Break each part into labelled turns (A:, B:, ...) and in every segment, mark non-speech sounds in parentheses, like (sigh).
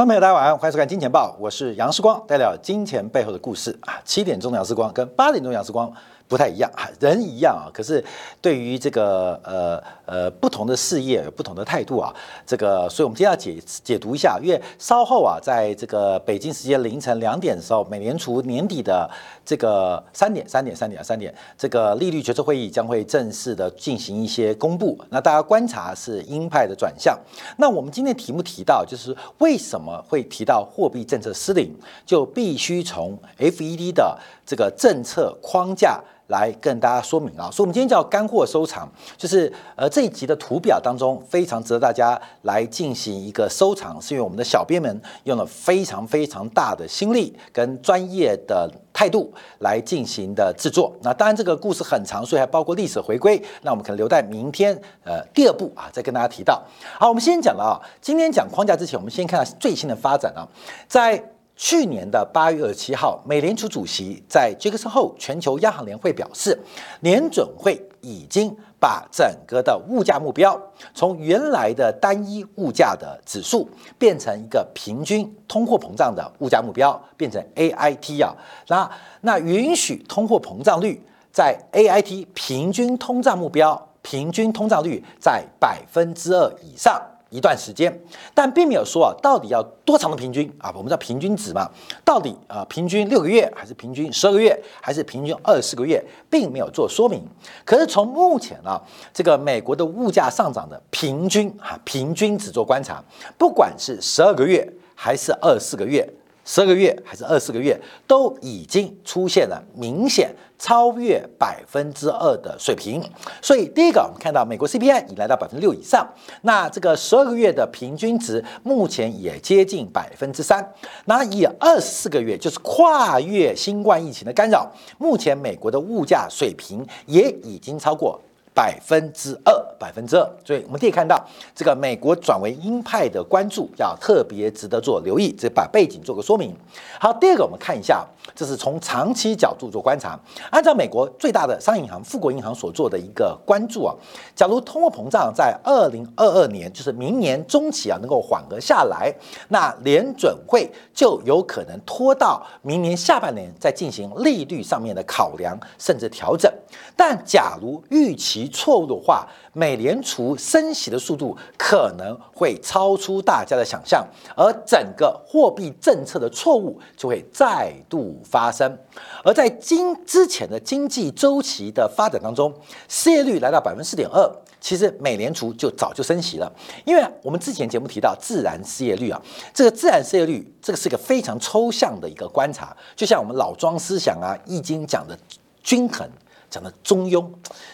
A: 观众朋友，大家晚上，欢迎收看《金钱报》，我是杨世光，带来金钱背后的故事啊。七点钟的杨世光跟八点钟杨世光不太一样，人一样啊，可是对于这个呃呃不同的事业有不同的态度啊。这个，所以我们今天要解解读一下，因为稍后啊，在这个北京时间凌晨两点的时候，美联储年底的这个三点三点三点三点，这个利率决策会议将会正式的进行一些公布。那大家观察是鹰派的转向。那我们今天题目提到，就是为什么会提到货币政策失灵，就必须从 FED 的这个政策框架。来跟大家说明啊，所以我们今天叫干货收藏，就是呃这一集的图表当中非常值得大家来进行一个收藏，是因为我们的小编们用了非常非常大的心力跟专业的态度来进行的制作。那当然这个故事很长，所以还包括历史回归，那我们可能留在明天呃第二步啊再跟大家提到。好，我们先讲了啊，今天讲框架之前，我们先看最新的发展啊，在。去年的八月二十七号，美联储主席在杰克森后全球央行联会表示，联准会已经把整个的物价目标从原来的单一物价的指数变成一个平均通货膨胀的物价目标，变成 AIT 啊，那那允许通货膨胀率在 AIT 平均通胀目标平均通胀率在百分之二以上。一段时间，但并没有说啊，到底要多长的平均啊？我们叫平均值嘛，到底啊，平均六个月，还是平均十二个月，还是平均二十四个月，并没有做说明。可是从目前啊，这个美国的物价上涨的平均啊，平均值做观察，不管是十二个月还是二十四个月。十二个月还是二十四个月，都已经出现了明显超越百分之二的水平。所以第一个，我们看到美国 CPI 已来到百分之六以上，那这个十二个月的平均值目前也接近百分之三。那以二十四个月，就是跨越新冠疫情的干扰，目前美国的物价水平也已经超过。百分之二，百分之二，所以我们可以看到，这个美国转为鹰派的关注要特别值得做留意，这把背景做个说明。好，第二个我们看一下，这是从长期角度做观察，按照美国最大的商业银行富国银行所做的一个关注啊，假如通货膨胀在二零二二年，就是明年中期啊，能够缓和下来，那联准会就有可能拖到明年下半年再进行利率上面的考量甚至调整。但假如预期错误的话，美联储升息的速度可能会超出大家的想象，而整个货币政策的错误就会再度发生。而在今之前的经济周期的发展当中，失业率来到百分之四点二，其实美联储就早就升息了。因为我们之前节目提到自然失业率啊，这个自然失业率这个是一个非常抽象的一个观察，就像我们老庄思想啊，《易经》讲的均衡。讲的中庸，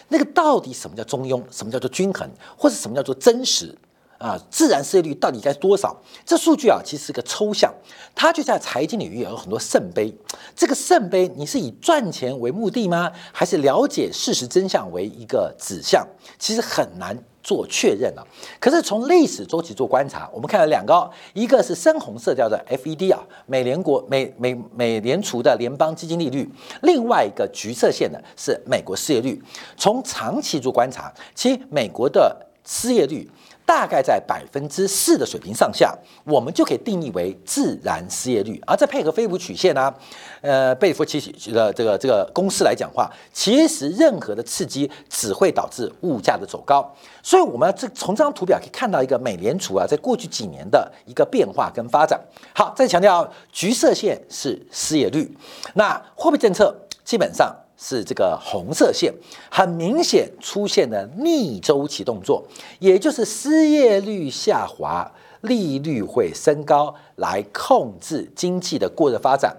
A: 那个到底什么叫中庸？什么叫做均衡？或者什么叫做真实？啊，自然失业率到底该多少？这数据啊，其实是个抽象，它就在财经领域有很多圣杯。这个圣杯，你是以赚钱为目的吗？还是了解事实真相为一个指向？其实很难。做确认了，可是从历史周期做观察，我们看了两个，一个是深红色调的 FED 啊，美联国美美美联储的联邦基金利率，另外一个橘色线的是美国失业率。从长期做观察，其实美国的失业率。大概在百分之四的水平上下，我们就可以定义为自然失业率。而再配合菲普曲线呢，呃，贝弗奇的这个这个公式来讲话，其实任何的刺激只会导致物价的走高。所以，我们这从这张图表可以看到一个美联储啊，在过去几年的一个变化跟发展。好，再强调，橘色线是失业率，那货币政策基本上。是这个红色线，很明显出现了逆周期动作，也就是失业率下滑，利率会升高来控制经济的过热发展；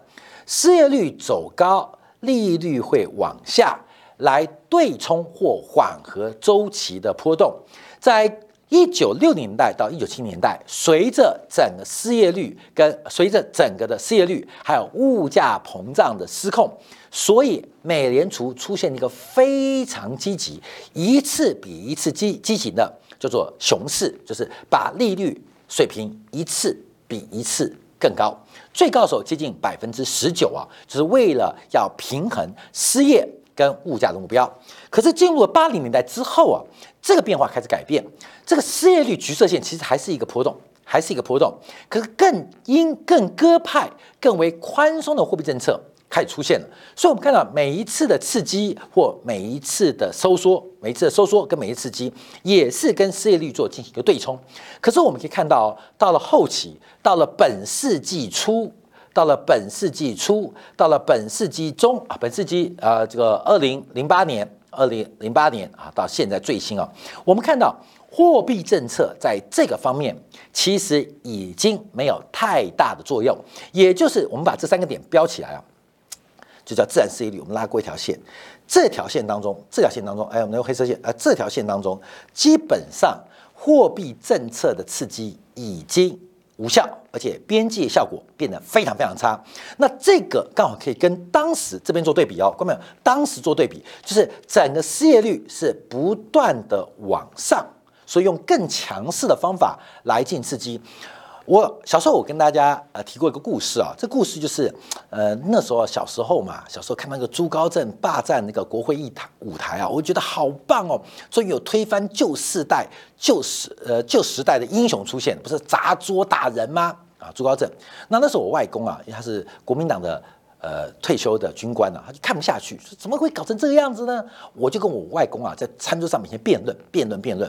A: 失业率走高，利率会往下来对冲或缓和周期的波动。在一九六零年代到一九七零年代，随着整个失业率跟随着整个的失业率还有物价膨胀的失控。所以，美联储出现一个非常积极、一次比一次积激情的叫做熊市，就是把利率水平一次比一次更高，最高时候接近百分之十九啊，就是为了要平衡失业跟物价的目标。可是进入了八零年代之后啊，这个变化开始改变，这个失业率橘色线其实还是一个波动。还是一个波动，可是更鹰、更鸽派、更为宽松的货币政策开始出现了。所以，我们看到每一次的刺激或每一次的收缩，每一次的收缩跟每一次刺激，也是跟失业率做进行一个对冲。可是，我们可以看到，到了后期，到了本世纪初。到了本世纪初，到了本世纪中啊，本世纪啊，这个二零零八年，二零零八年啊，到现在最新啊，我们看到货币政策在这个方面其实已经没有太大的作用，也就是我们把这三个点标起来啊，就叫自然失业率，我们拉过一条线，这条线当中，这条线当中，哎，我们用黑色线，呃，这条线当中，基本上货币政策的刺激已经。无效，而且边际效果变得非常非常差。那这个刚好可以跟当时这边做对比哦，看到没有？当时做对比，就是整个失业率是不断的往上，所以用更强势的方法来进行刺激。我小时候我跟大家呃提过一个故事啊，这故事就是呃那时候小时候嘛，小时候看那个朱高正霸占那个国会议台舞台啊，我觉得好棒哦，所以有推翻旧世代旧时呃旧时代的英雄出现，不是砸桌打人吗？啊，朱高正，那那时候我外公啊，因为他是国民党的。呃，退休的军官呢，他就看不下去，说怎么会搞成这个样子呢？我就跟我外公啊，在餐桌上面先辩论、辩论、辩论。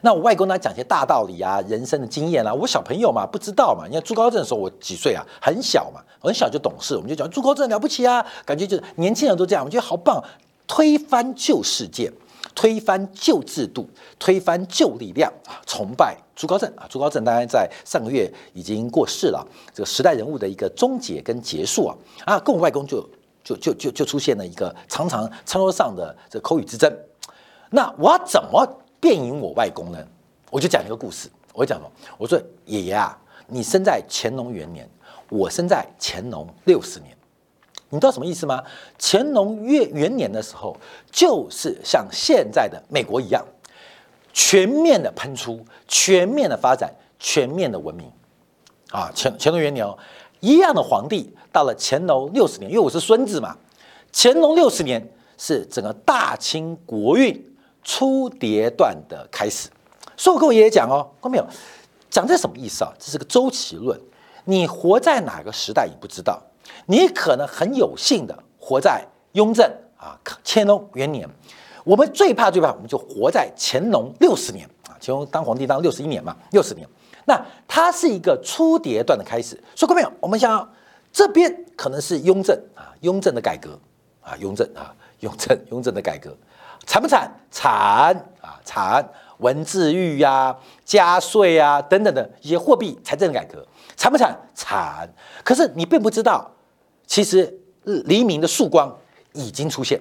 A: 那我外公呢，讲些大道理啊，人生的经验啊。我小朋友嘛，不知道嘛。你看朱高正的时候，我几岁啊？很小嘛，很小就懂事。我们就讲朱高正了不起啊，感觉就是年轻人都这样，我觉得好棒，推翻旧世界。推翻旧制度，推翻旧力量啊！崇拜朱高正啊！朱高正当然在上个月已经过世了，这个时代人物的一个终结跟结束啊啊！跟我外公就就就就就出现了一个常常餐桌上的这口语之争。那我怎么辩赢我外公呢？我就讲一个故事，我讲什么，我说爷爷啊，你生在乾隆元年，我生在乾隆六十年。你知道什么意思吗？乾隆元元年的时候，就是像现在的美国一样，全面的喷出、全面的发展、全面的文明啊！乾乾隆元年哦，一样的皇帝到了乾隆六十年，因为我是孙子嘛，乾隆六十年是整个大清国运初跌段的开始。所以我跟我爷爷讲哦，看到没有？讲这什么意思啊？这是个周期论。你活在哪个时代，你不知道。你可能很有幸的活在雍正啊，乾隆元年。我们最怕最怕，我们就活在乾隆六十年啊，乾隆当皇帝当六十一年嘛，六十年。那它是一个初迭段的开始。说过没有？我们想这边可能是雍正啊，雍正的改革啊，雍正啊，雍正雍正的改革，惨不惨？惨啊，惨！文字狱呀，加税啊，等等的一些货币财政的改革，惨不惨？惨！可是你并不知道。其实黎明的曙光已经出现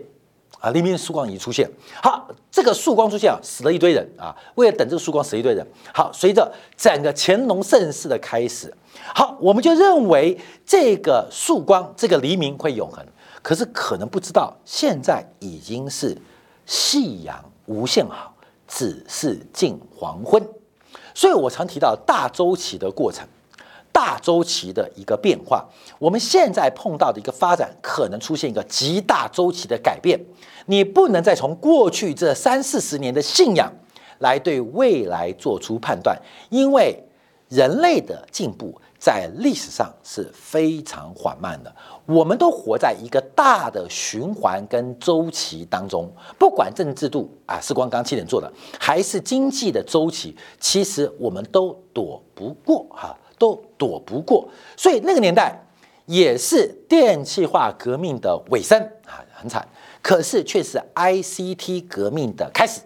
A: 啊！黎明的曙光已经出现。好，这个曙光出现啊，死了一堆人啊！为了等这个曙光，死一堆人。好，随着整个乾隆盛世的开始，好，我们就认为这个曙光、这个黎明会永恒。可是可能不知道，现在已经是夕阳无限好，只是近黄昏。所以我常提到大周期的过程。大周期的一个变化，我们现在碰到的一个发展，可能出现一个极大周期的改变。你不能再从过去这三四十年的信仰来对未来做出判断，因为人类的进步在历史上是非常缓慢的。我们都活在一个大的循环跟周期当中，不管政治制度啊，是光刚七点做的，还是经济的周期，其实我们都躲不过哈。都躲不过，所以那个年代也是电气化革命的尾声啊，很惨。可是却是 ICT 革命的开始，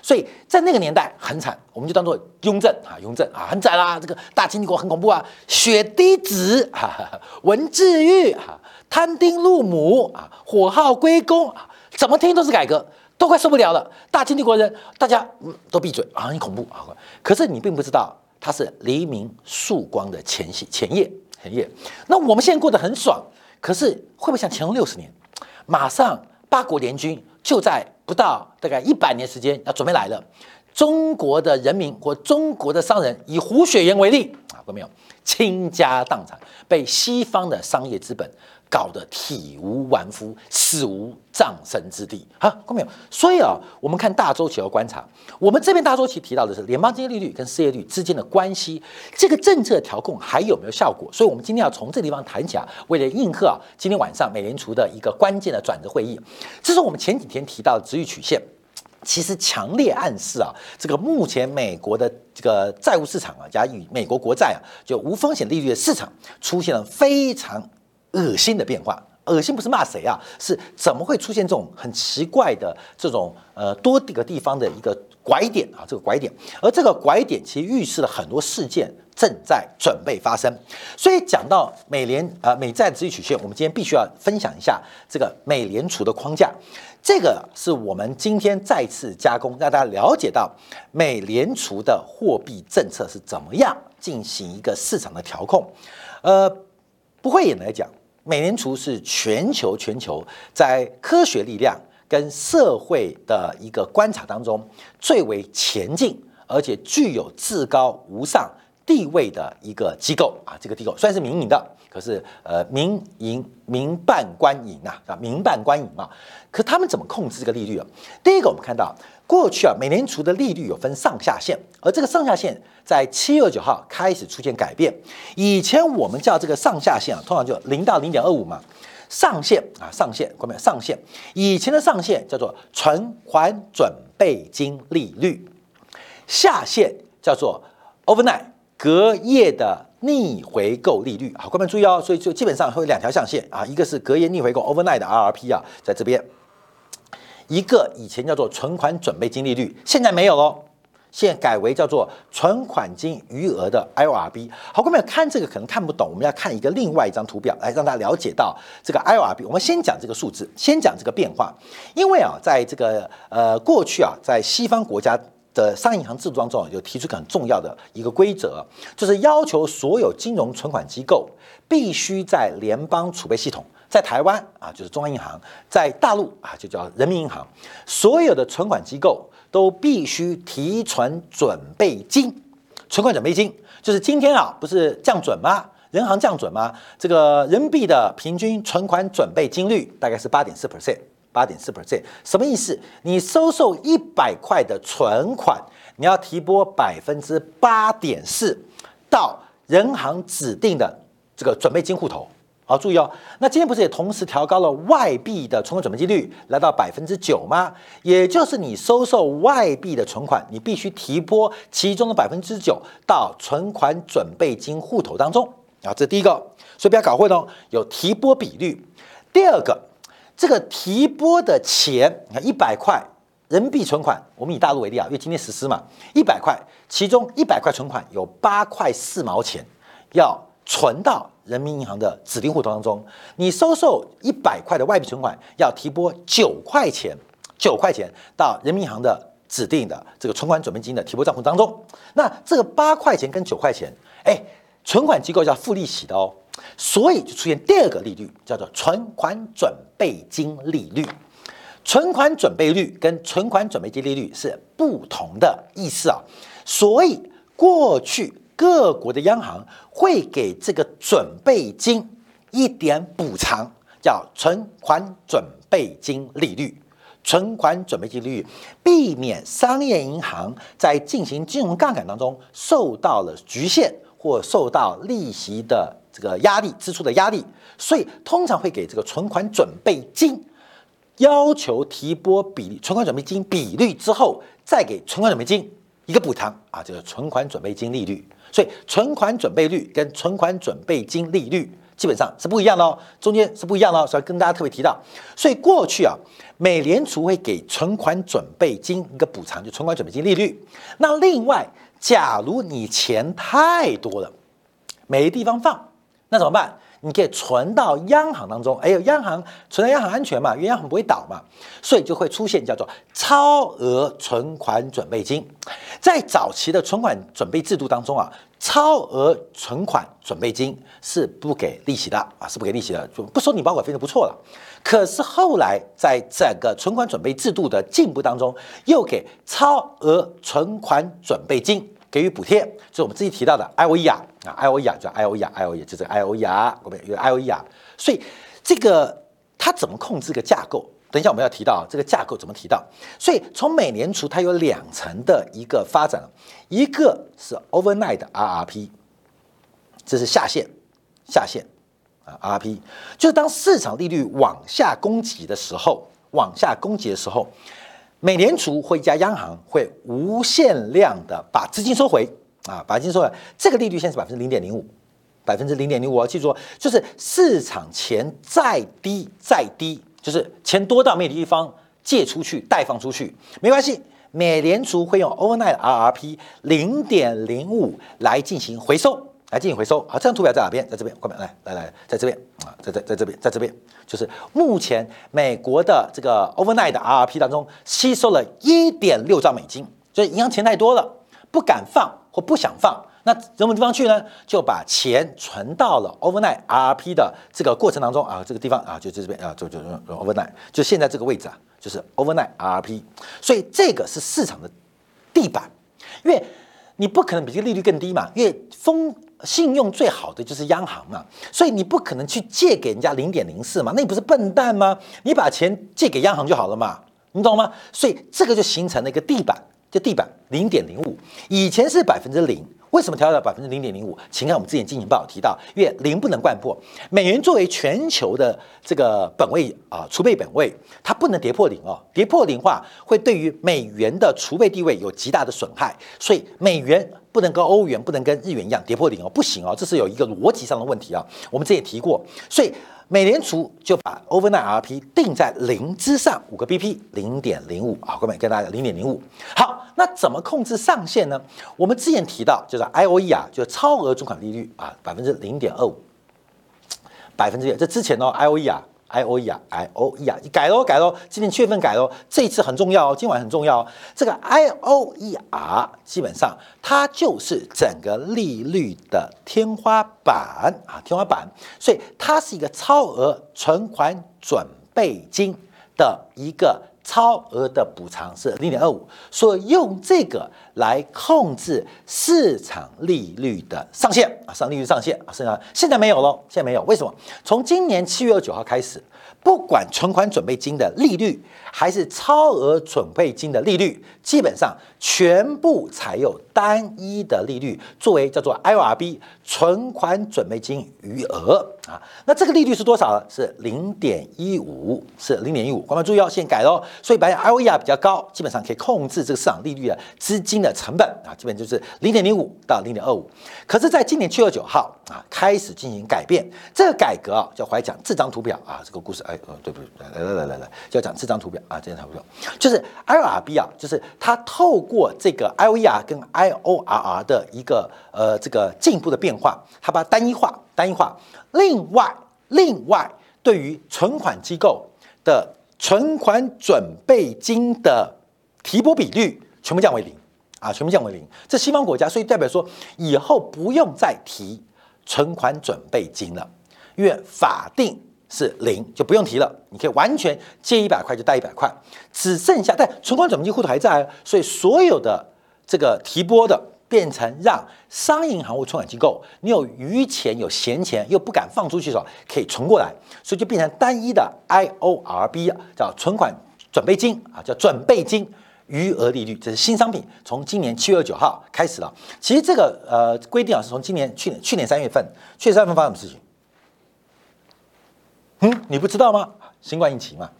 A: 所以在那个年代很惨，我们就当做雍正啊，雍正啊，很惨啦。这个大清帝国很恐怖啊，血滴子啊，文字狱啊，摊丁入亩啊，火耗归公啊，怎么听都是改革，都快受不了了。大清帝国人，大家嗯都闭嘴啊，很恐怖啊。可是你并不知道。它是黎明曙光的前夕前夜前夜，那我们现在过得很爽，可是会不会像乾隆六十年，马上八国联军就在不到大概一百年时间要准备来了？中国的人民或中国的商人以胡雪岩为例啊，有没有？倾家荡产，被西方的商业资本搞得体无完肤，死无葬身之地啊！看没有？所以啊，我们看大周期要观察，我们这边大周期提到的是联邦基金利率跟失业率之间的关系，这个政策调控还有没有效果？所以我们今天要从这个地方谈起啊。为了应和啊，今天晚上美联储的一个关键的转折会议，这是我们前几天提到的值域曲线，其实强烈暗示啊，这个目前美国的这个债务市场啊，加以美国国债啊，就无风险利率的市场出现了非常。恶心的变化，恶心不是骂谁啊？是怎么会出现这种很奇怪的这种呃多个地方的一个拐点啊？这个拐点，而这个拐点其实预示了很多事件正在准备发生。所以讲到美联呃美债殖利率曲线，我们今天必须要分享一下这个美联储的框架。这个是我们今天再次加工，让大家了解到美联储的货币政策是怎么样进行一个市场的调控。呃，不会演来讲。美联储是全球全球在科学力量跟社会的一个观察当中最为前进，而且具有至高无上地位的一个机构啊！这个机构虽然是民营的，可是呃民营民办官营啊，啊民办官营嘛，可他们怎么控制这个利率啊？第一个我们看到。过去啊，美联储的利率有分上下限，而这个上下限在七月九号开始出现改变。以前我们叫这个上下限啊，通常就零到零点二五嘛。上限啊，上限，各位上限。以前的上限叫做存款准备金利率，下限叫做 overnight 隔夜的逆回购利率。好，各位注意哦，所以就基本上会有两条象限啊，一个是隔夜逆回购 overnight 的 RRP 啊，在这边。一个以前叫做存款准备金利率，现在没有喽，现在改为叫做存款金余额的 IRB。好，各位看这个可能看不懂，我们要看一个另外一张图表来让大家了解到这个 IRB。我们先讲这个数字，先讲这个变化，因为啊，在这个呃过去啊，在西方国家的商业银行制度当中，就提出很重要的一个规则，就是要求所有金融存款机构必须在联邦储备系统。在台湾啊，就是中央银行；在大陆啊，就叫人民银行。所有的存款机构都必须提存准备金，存款准备金就是今天啊，不是降准吗？人行降准吗？这个人民币的平均存款准备金率大概是八点四 percent，八点四 percent，什么意思？你收受一百块的存款，你要提拨百分之八点四到人行指定的这个准备金户头。好，注意哦。那今天不是也同时调高了外币的存款准备金率，来到百分之九吗？也就是你收受外币的存款，你必须提拨其中的百分之九到存款准备金户头当中。啊，这第一个，所以不要搞混哦。有提拨比率。第二个，这个提拨的钱，你看一百块人民币存款，我们以大陆为例啊，因为今天实施嘛，一百块，其中一百块存款有八块四毛钱要存到。人民银行的指定户头当中，你收受一百块的外币存款，要提拨九块钱，九块钱到人民银行的指定的这个存款准备金的提拨账户当中。那这个八块钱跟九块钱，哎，存款机构要付利息的哦，所以就出现第二个利率，叫做存款准备金利率。存款准备率跟存款准备金利率是不同的意思啊，所以过去。各国的央行会给这个准备金一点补偿，叫存款准备金利率。存款准备金利率避免商业银行在进行金融杠杆当中受到了局限或受到利息的这个压力、支出的压力，所以通常会给这个存款准备金要求提拨比例存款准备金比率之后，再给存款准备金一个补偿啊，这个存款准备金利率。所以存款准备率跟存款准备金利率基本上是不一样的哦，中间是不一样的哦，所以跟大家特别提到。所以过去啊，美联储会给存款准备金一个补偿，就存款准备金利率。那另外，假如你钱太多了，没地方放，那怎么办？你可以存到央行当中，哎呦，央行存在央行安全嘛，因为央行不会倒嘛，所以就会出现叫做超额存款准备金。在早期的存款准备制度当中啊，超额存款准备金是不给利息的啊，是不给利息的，就不收你保管费就不错了。可是后来在整个存款准备制度的进步当中，又给超额存款准备金。给予补贴，就是我们之前提到的 I O E 啊，I O E 啊，叫 I O E 啊，I O E 就是 I O E 啊，我们有 I O E 啊，所以这个它怎么控制个架构？等一下我们要提到这个架构怎么提到。所以从美联储它有两层的一个发展，一个是 overnight RRP，这是下限，下限啊 RRP，就是当市场利率往下攻击的时候，往下攻击的时候。美联储或一家央行会无限量的把资金收回啊，把资金收回。这个利率现在是百分之零点零五，百分之零点零五。我要记住，就是市场钱再低再低，就是钱多到没有地方借出去、贷放出去，没关系。美联储会用 overnight RRP 零点零五来进行回收。来进行回收，好，这张图表在哪边？在这边，快来来来，在这边啊，在在在这边，在这边，就是目前美国的这个 overnight RRP 当中吸收了一点六兆美金，就是银行钱太多了，不敢放或不想放，那什么地方去呢？就把钱存到了 overnight RP 的这个过程当中啊，这个地方啊，就在这边啊，就就 overnight，就现在这个位置啊，就是 overnight RRP，所以这个是市场的地板，因为你不可能比这个利率更低嘛，因为风。信用最好的就是央行嘛，所以你不可能去借给人家零点零四嘛，那你不是笨蛋吗？你把钱借给央行就好了嘛，你懂吗？所以这个就形成了一个地板，就地板零点零五，以前是百分之零。为什么调到百分之零点零五？请看我们之前经济报提到，因为零不能贯破，美元作为全球的这个本位啊储备本位，它不能跌破零哦，跌破零话会对于美元的储备地位有极大的损害，所以美元不能跟欧元不能跟日元一样跌破零哦，不行哦，这是有一个逻辑上的问题啊，我们之前提过，所以。美联储就把 overnight RP 定在零之上五个 BP，零点零五啊，各位跟大家零点零五。好，那怎么控制上限呢？我们之前提到就是 IOE 啊，就是超额存款利率啊，百分之零点二五，百分之这之前呢 IOE 啊。I O E 啊，I O E 啊，改喽改喽，今年七月份改喽，这一次很重要哦，今晚很重要哦。这个 I O E R 基本上它就是整个利率的天花板啊，天花板，所以它是一个超额存款准备金的一个。超额的补偿是零点二五，所以用这个来控制市场利率的上限啊，上利率上限啊，现在现在没有了，现在没有，为什么？从今年七月二十九号开始。不管存款准备金的利率还是超额准备金的利率，基本上全部采用单一的利率作为叫做 IRB 存款准备金余额啊。那这个利率是多少呢？是零点一五，是零点一五。观众注意哦，现改喽。所以白 IOER 比较高，基本上可以控制这个市场利率的资金的成本啊，基本就是零点零五到零点二五。可是，在今年七月九号啊，开始进行改变。这个改革啊，叫怀讲这张图表啊，这个故事。哎，呃，对不对？来来来来来，就要讲这张图表啊，这张图表就是 IRB 啊，就是它透过这个 IOER 跟 I IORR 的一个呃这个进一步的变化，它把单一化，单一化。另外，另外对于存款机构的存款准备金的提拨比率全部降为零啊，全部降为零。这西方国家，所以代表说以后不用再提存款准备金了，因为法定。是零就不用提了，你可以完全借一百块就贷一百块，只剩下但存款准备金户头还在，所以所有的这个提拨的变成让商业银行或存款机构，你有余钱有闲钱又不敢放出去的时候，可以存过来，所以就变成单一的 IORB 叫存款准备金啊，叫准备金余额利率，这是新商品，从今年七月九号开始了。其实这个呃规定啊，是从今年去年去年三月份，去年三月份发生什么事情？嗯，你不知道吗？新冠疫情嘛，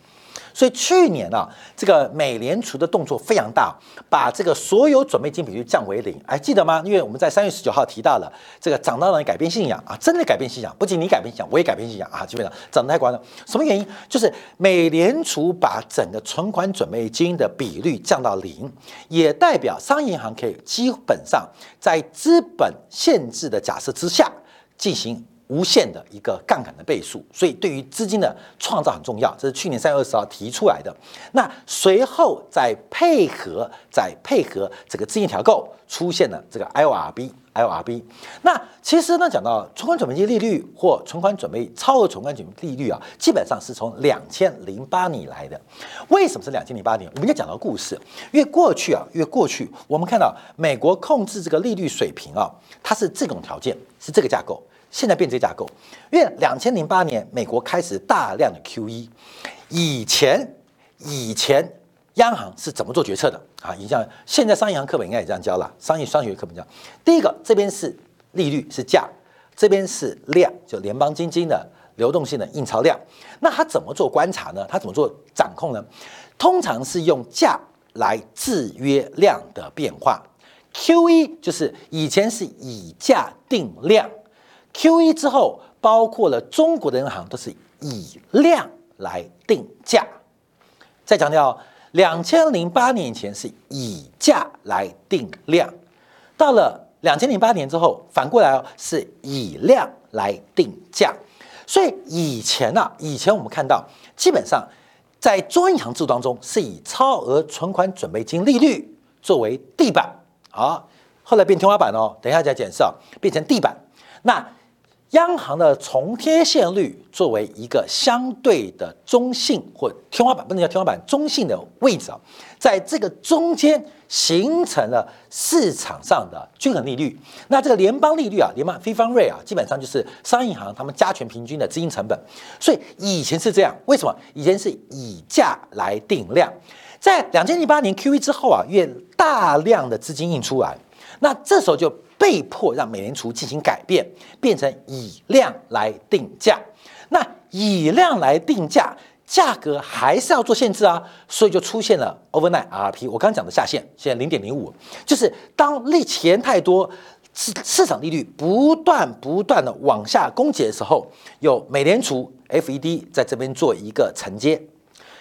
A: 所以去年啊，这个美联储的动作非常大，把这个所有准备金比率降为零。还，记得吗？因为我们在三月十九号提到了这个涨到了改变信仰啊，真的改变信仰，不仅你改变信仰，我也改变信仰啊，基本上涨得太夸张。什么原因？就是美联储把整个存款准备金的比率降到零，也代表商业银行可以基本上在资本限制的假设之下进行。无限的一个杠杆的倍数，所以对于资金的创造很重要。这是去年三月二十号提出来的。那随后再配合，再配合这个资金调购，出现了这个 IORB，IORB。那其实呢，讲到存款准备金利率或存款准备超额存款准备利率啊，基本上是从两千零八年来的。为什么是两千零八年？我们要讲到故事，因为过去啊，因为过去我们看到美国控制这个利率水平啊，它是这种条件，是这个架构。现在变这架构，因为两千零八年美国开始大量的 QE，以前以前央行是怎么做决策的啊？你像现在商业银行课本应该也这样教了，商业商学课本讲，第一个这边是利率是价，这边是量，就联邦基金的流动性的印钞量。那他怎么做观察呢？他怎么做掌控呢？通常是用价来制约量的变化。QE 就是以前是以价定量，QE 之后包括了中国的银行都是以量来定价。再强调，两千零八年以前是以价来定量，到了两千零八年之后，反过来哦是以量来定价。所以以前呢，以前我们看到基本上在中央银行制度当中是以超额存款准备金利率作为地板。好，后来变天花板哦，等一下再解释啊，变成地板。那央行的重贴现率作为一个相对的中性或天花板，不能叫天花板，中性的位置啊，在这个中间形成了市场上的均衡利率。那这个联邦利率啊，联邦非方瑞啊，基本上就是商业银行他们加权平均的资金成本。所以以前是这样，为什么？以前是以价来定量。在两千零八年 Q E 之后啊，越大量的资金印出来，那这时候就被迫让美联储进行改变，变成以量来定价。那以量来定价，价格还是要做限制啊，所以就出现了 overnight RP。我刚讲的下限，现在零点零五，就是当利钱太多，市市场利率不断不断的往下攻击的时候，有美联储 FED 在这边做一个承接。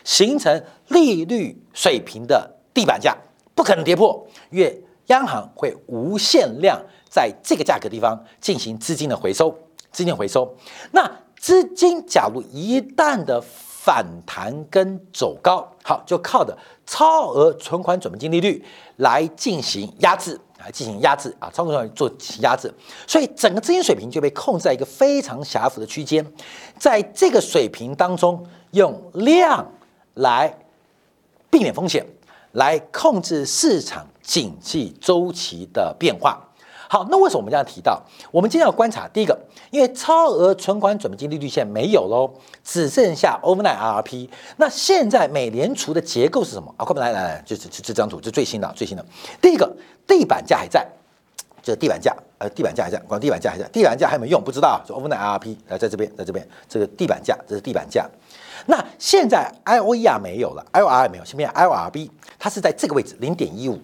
A: 形成利率水平的地板价，不可能跌破，因为央行会无限量在这个价格地方进行资金的回收，资金回收。那资金假如一旦的反弹跟走高，好，就靠的超额存款准备金利率来进行压制，来进行压制啊，超额存款做压制，所以整个资金水平就被控制在一个非常狭幅的区间，在这个水平当中用量。来避免风险，来控制市场经济周期的变化。好，那为什么我们这样提到？我们今天要观察第一个，因为超额存款准备金利率现在没有喽，只剩下 overnight RRP。那现在美联储的结构是什么啊？快来来来，就是这张图，这最新的最新的。第一个地板价还在，就是地板价，呃，地板价还在，光地板价还在，地板价还没用？不知道，就 overnight RRP 来在这边，在这边，这个地板价，这是地板价。那现在 I O E R 没有了，I O R 也没有，现在 I O R B 它是在这个位置零点一五。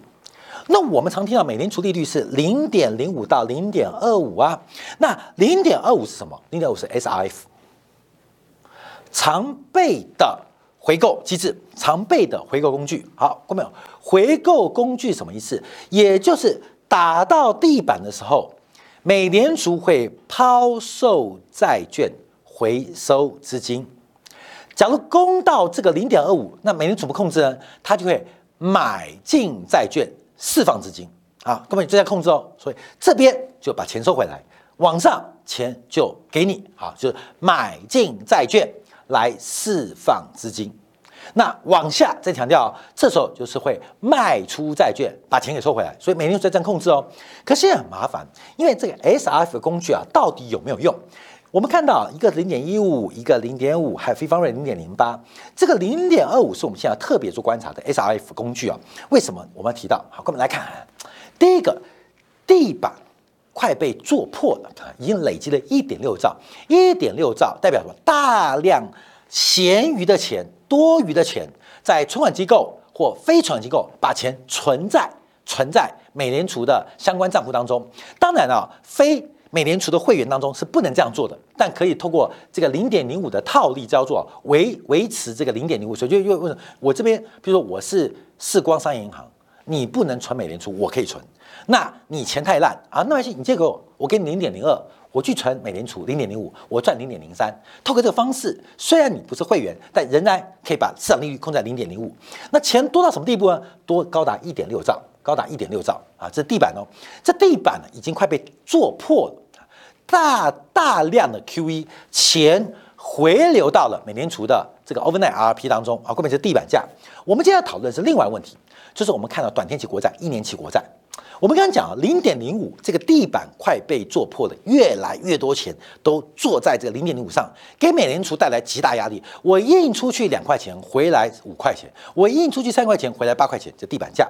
A: 那我们常听到美联储利率是零点零五到零点二五啊。那零点二五是什么？零点五是 S R F 常备的回购机制，常备的回购工具。好，过没有？回购工具什么意思？也就是打到地板的时候，美联储会抛售债券回收资金。假如攻到这个零点二五，那美联储不控制呢？它就会买进债券，释放资金啊，根本就在控制哦。所以这边就把钱收回来，往上钱就给你啊，就是买进债券来释放资金。那往下再强调，这时候就是会卖出债券，把钱给收回来。所以美联储在这样控制哦。可现在很麻烦，因为这个 S R F 的工具啊，到底有没有用？我们看到一个零点一五，一个零点五，还有非方瑞零点零八。这个零点二五是我们现在特别做观察的 S R F 工具啊。为什么我们要提到？好，我们来看，第一个地板快被做破了，已经累积了一点六兆，一点六兆代表什么？大量闲余的钱、多余的钱，在存款机构或非存款机构把钱存在存在美联储的相关账户当中。当然了，非美联储的会员当中是不能这样做的，但可以通过这个零点零五的套利操作维维持这个零点零五。所以就又问我这边，比如说我是世光商业银行，你不能存美联储，我可以存。那你钱太烂啊，那行，你借给我，我给你零点零二，我去存美联储零点零五，我赚零点零三。透过这个方式，虽然你不是会员，但仍然可以把市场利率控在零点零五。那钱多到什么地步呢？多高达一点六兆，高达一点六兆啊！这地板哦，这地板呢已经快被做破了。大大量的 QE 钱回流到了美联储的这个 overnight RP 当中啊，后面是地板价。我们今天要讨论的是另外问题，就是我们看到短天期国债、一年期国债我们刚刚讲零点零五这个地板快被做破了，越来越多钱都坐在这个零点零五上，给美联储带来极大压力。我印出去两块钱，回来五块钱；我印出去三块钱，回来八块钱，这地板价。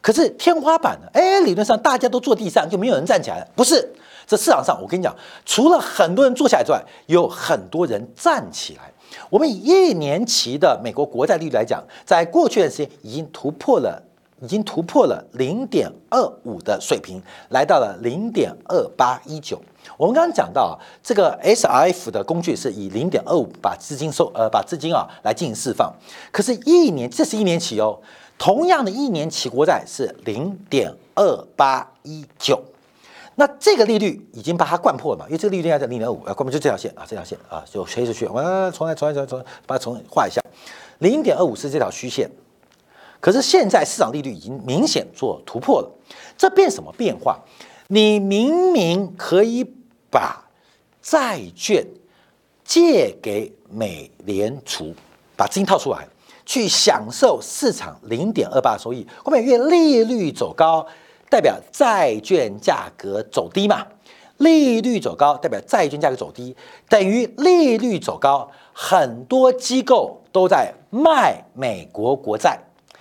A: 可是天花板呢？哎，理论上大家都坐地上，就没有人站起来了。不是，这市场上我跟你讲，除了很多人坐下来之外，有很多人站起来。我们以一年期的美国国债利率来讲，在过去的时间已经突破了，已经突破了零点二五的水平，来到了零点二八一九。我们刚刚讲到啊，这个 S R F 的工具是以零点二五把资金收呃把资金啊来进行释放，可是，一年这是一年期哦。同样的一年期国债是零点二八一九，那这个利率已经把它灌破了嘛？因为这个利率要在零点二五，啊，灌破就这条线啊，这条线啊，就垂直去，我重来，重来，重来，重来，把它重画一下，零点二五是这条虚线，可是现在市场利率已经明显做突破了，这变什么变化？你明明可以把债券借给美联储，把资金套出来。去享受市场零点二八收益，后面越利率走高，代表债券价格走低嘛？利率走高代表债券价格走低，等于利率走高，很多机构都在卖美国国债，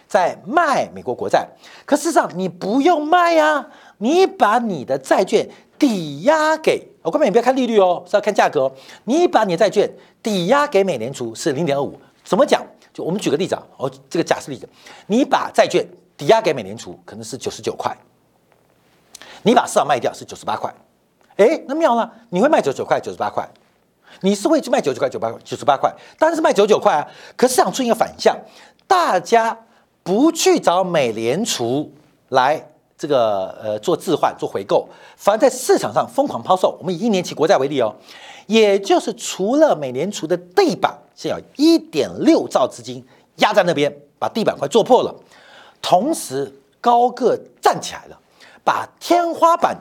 A: 在卖美国国债。可事实上你不用卖呀，你把你的债券抵押给，我后面你不要看利率哦，是要看价格。你把你的债券抵押给美联储是零点二五，怎么讲？就我们举个例子啊，哦，这个假设例子，你把债券抵押给美联储，可能是九十九块，你把市场卖掉是九十八块，哎，那妙了，你会卖九十九块、九十八块，你是会去卖九十九块、九八九十八块，当然是卖九十九块啊。可市场出现一个反向，大家不去找美联储来这个呃做置换、做回购，反而在市场上疯狂抛售。我们以一年期国债为例哦。也就是除了美联储的地板，现在有一点六兆资金压在那边，把地板快做破了。同时，高个站起来了，把天花板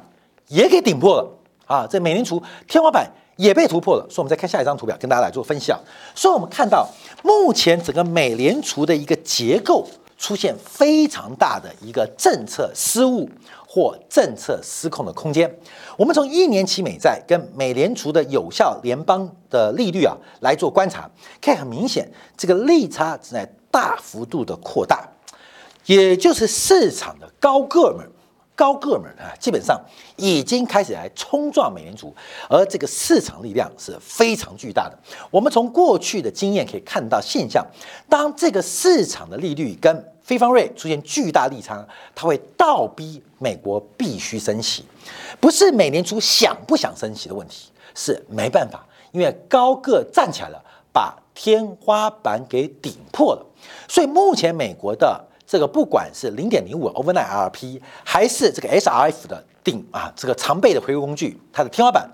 A: 也给顶破了啊！这美联储天花板也被突破了。所以，我们再看下一张图表，跟大家来做分享。所以，我们看到目前整个美联储的一个结构出现非常大的一个政策失误。或政策失控的空间。我们从一年期美债跟美联储的有效联邦的利率啊来做观察，可以很明显，这个利差正在大幅度的扩大，也就是市场的高个们、高个们啊，基本上已经开始来冲撞美联储，而这个市场力量是非常巨大的。我们从过去的经验可以看到现象，当这个市场的利率跟非方瑞出现巨大利差，它会倒逼美国必须升息，不是美联储想不想升息的问题，是没办法，因为高个站起来了，把天花板给顶破了。所以目前美国的这个不管是零点零五 overnight RP，还是这个 SRF 的顶啊，这个常备的回购工具，它的天花板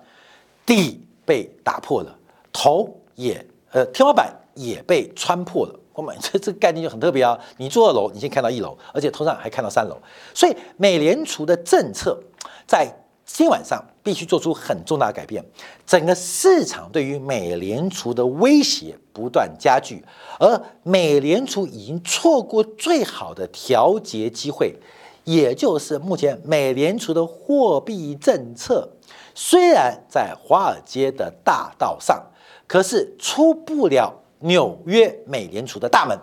A: 底被打破了，头也呃天花板也被穿破了。我们 (laughs) 这这个概念就很特别啊！你住二楼，你先看到一楼，而且头上还看到三楼。所以美联储的政策在今晚上必须做出很重大的改变。整个市场对于美联储的威胁不断加剧，而美联储已经错过最好的调节机会，也就是目前美联储的货币政策虽然在华尔街的大道上，可是出不了。纽约美联储的大门，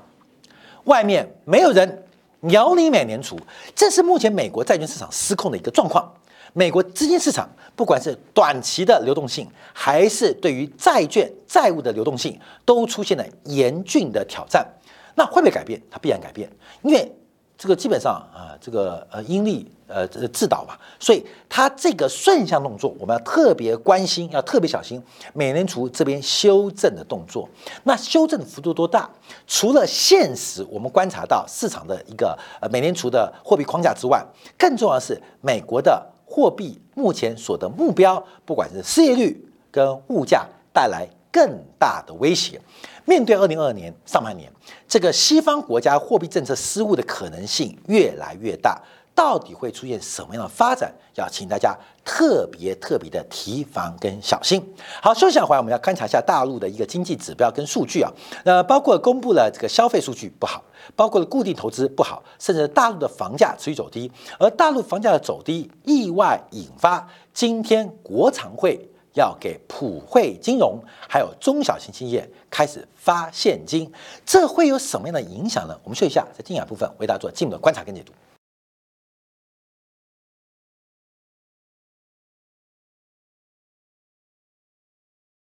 A: 外面没有人鸟你美联储，这是目前美国债券市场失控的一个状况。美国资金市场，不管是短期的流动性，还是对于债券债务的流动性，都出现了严峻的挑战。那会不会改变？它必然改变，因为。这个基本上啊，这个呃，阴力呃自导嘛，所以它这个顺向动作，我们要特别关心，要特别小心美联储这边修正的动作。那修正的幅度多大？除了现实我们观察到市场的一个呃美联储的货币框架之外，更重要的是美国的货币目前所的目标，不管是失业率跟物价带来更大的威胁。面对二零二二年上半年，这个西方国家货币政策失误的可能性越来越大，到底会出现什么样的发展？要请大家特别特别的提防跟小心。好，休息回来，我们要观察一下大陆的一个经济指标跟数据啊。那包括公布了这个消费数据不好，包括了固定投资不好，甚至大陆的房价持续走低。而大陆房价的走低，意外引发今天国常会要给普惠金融还有中小型企业开始发现金，这会有什么样的影响呢？我们休息一下，在精雅部分为大家做进一步的观察跟解读。